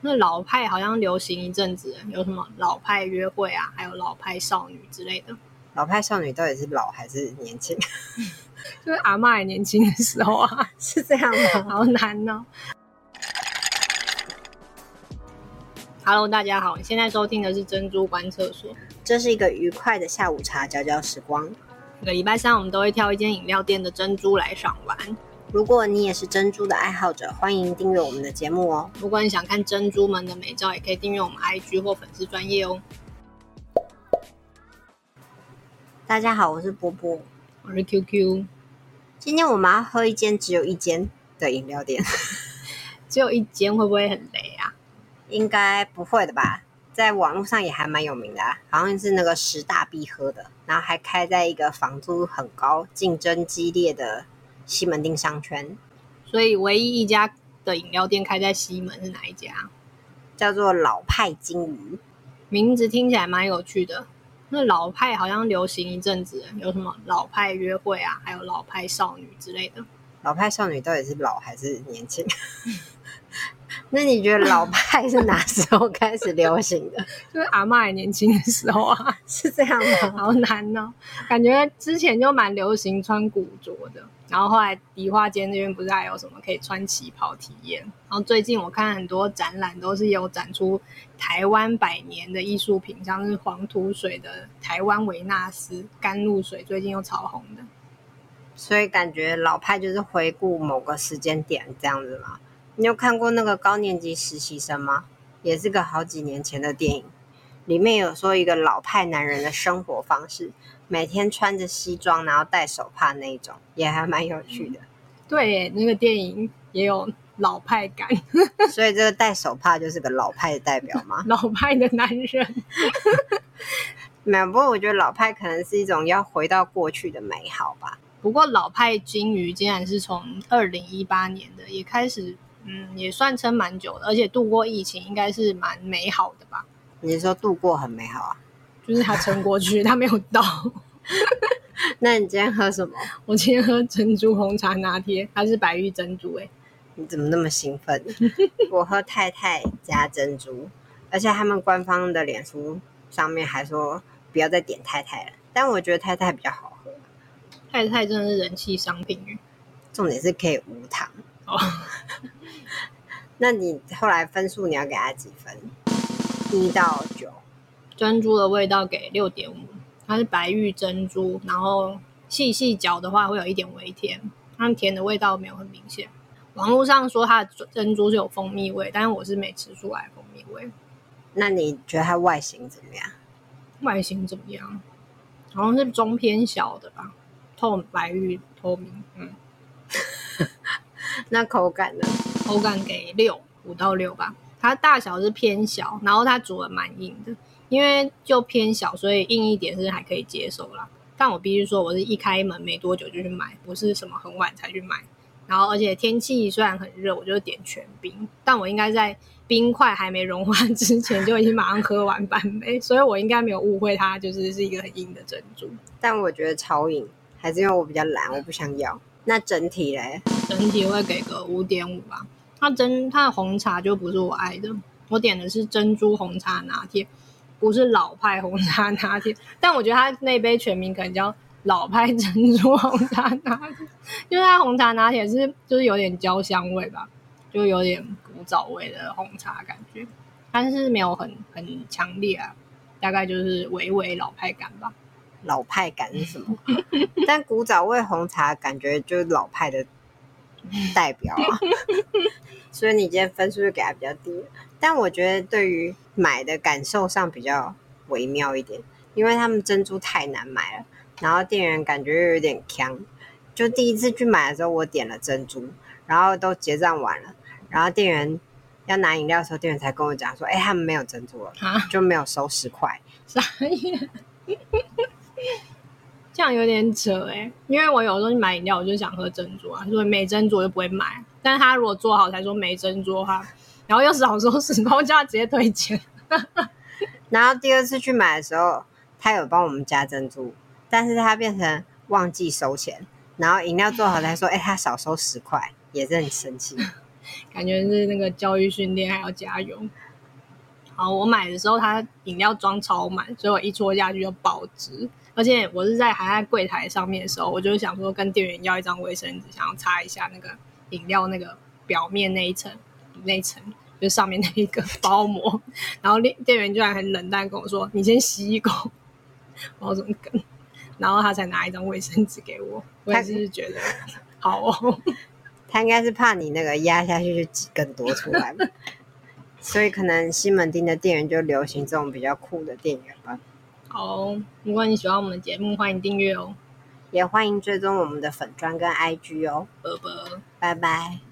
那老派好像流行一阵子，有什么老派约会啊，还有老派少女之类的。老派少女到底是老还是年轻？就是阿妈也年轻的时候啊，是这样吗？好难哦。Hello，大家好，现在收听的是珍珠观厕所。这是一个愉快的下午茶交交时光。每个礼拜三我们都会挑一间饮料店的珍珠来赏玩。如果你也是珍珠的爱好者，欢迎订阅我们的节目哦。如果你想看珍珠们的美照，也可以订阅我们 IG 或粉丝专业哦。大家好，我是波波，我是 QQ。今天我们要喝一间只有一间的饮料店，只有一间会不会很雷啊？应该不会的吧？在网络上也还蛮有名的，好像是那个十大必喝的，然后还开在一个房租很高、竞争激烈的。西门町商圈，所以唯一一家的饮料店开在西门是哪一家？叫做老派金鱼，名字听起来蛮有趣的。那老派好像流行一阵子，有什么老派约会啊，还有老派少女之类的。老派少女到底是老还是年轻？那你觉得老派是哪时候开始流行的？就是阿嬷也年轻的时候啊，是这样吗？好难哦，感觉之前就蛮流行穿古着的。然后后来梨花街那边不是还有什么可以穿旗袍体验？然后最近我看很多展览都是有展出台湾百年的艺术品，像是黄土水的台湾维纳斯甘露水，最近又超红的。所以感觉老派就是回顾某个时间点这样子嘛。你有看过那个高年级实习生吗？也是个好几年前的电影，里面有说一个老派男人的生活方式。每天穿着西装，然后戴手帕那一种，也还蛮有趣的。对，那个电影也有老派感，所以这个戴手帕就是个老派的代表吗？老派的男人。没有，不过我觉得老派可能是一种要回到过去的美好吧。不过老派金鱼竟然是从二零一八年的，也开始，嗯，也算撑蛮久的，而且度过疫情，应该是蛮美好的吧？你说度过很美好啊？就是他撑过去，他没有到。那你今天喝什么？我今天喝珍珠红茶拿铁，它是白玉珍珠。哎，你怎么那么兴奋？我喝太太加珍珠，而且他们官方的脸书上面还说不要再点太太了。但我觉得太太比较好喝。太太真的是人气商品重点是可以无糖。哦。那你后来分数你要给他几分？一到九。珍珠的味道给六点五，它是白玉珍珠，然后细细嚼的话会有一点微甜，它甜的味道没有很明显。网络上说它的珍珠是有蜂蜜味，但是我是没吃出来蜂蜜味。那你觉得它外形怎么样？外形怎么样？好像是中偏小的吧，透白玉透明。嗯，那口感呢？口感给六五到六吧。它大小是偏小，然后它煮的蛮硬的。因为就偏小，所以硬一点是还可以接受啦。但我必须说，我是一开门没多久就去买，不是什么很晚才去买。然后，而且天气虽然很热，我就点全冰。但我应该在冰块还没融化之前就已经马上喝完半杯，所以我应该没有误会它就是是一个很硬的珍珠。但我觉得超硬，还是因为我比较懒，我不想要。那整体嘞？整体会给个五点五吧。它真它的红茶就不是我爱的，我点的是珍珠红茶拿铁。不是老派红茶拿铁，但我觉得它那杯全名可能叫老派珍珠红茶拿铁，因为它红茶拿铁是就是有点焦香味吧，就有点古早味的红茶感觉，但是没有很很强烈啊，大概就是微微老派感吧。老派感是什么？但古早味红茶感觉就是老派的 代表啊，所以你今天分数就给他比较低。但我觉得对于买的感受上比较微妙一点，因为他们珍珠太难买了，然后店员感觉又有点强。就第一次去买的时候，我点了珍珠，然后都结账完了，然后店员要拿饮料的时候，店员才跟我讲说：“哎，他们没有珍珠了，就没有收十块。”这样有点扯哎，因为我有时候去买饮料，我就想喝珍珠啊，所以没珍珠我就不会买。但是他如果做好才说没珍珠的话。然后又少收十块，就要直接退钱。然后第二次去买的时候，他有帮我们加珍珠，但是他变成忘记收钱。然后饮料做好才说：“哎，他少收十块，也是很生气。”感觉是那个教育训练还要加油。好，我买的时候它饮料装超满，所以我一戳下去就爆汁。而且我是在还在柜台上面的时候，我就想说跟店员要一张卫生纸，想要擦一下那个饮料那个表面那一层那一层，就上面那一个 包膜。然后店店员居然很冷淡跟我说：“你先吸一口。”我怎么跟？然后他才拿一张卫生纸给我。我也是觉得好哦。他应该是怕你那个压下去就挤更多出来吧，所以可能西门町的店员就流行这种比较酷的店员吧。好，如果你喜欢我们的节目，欢迎订阅哦，也欢迎追踪我们的粉砖跟 IG 哦。拜拜。拜拜。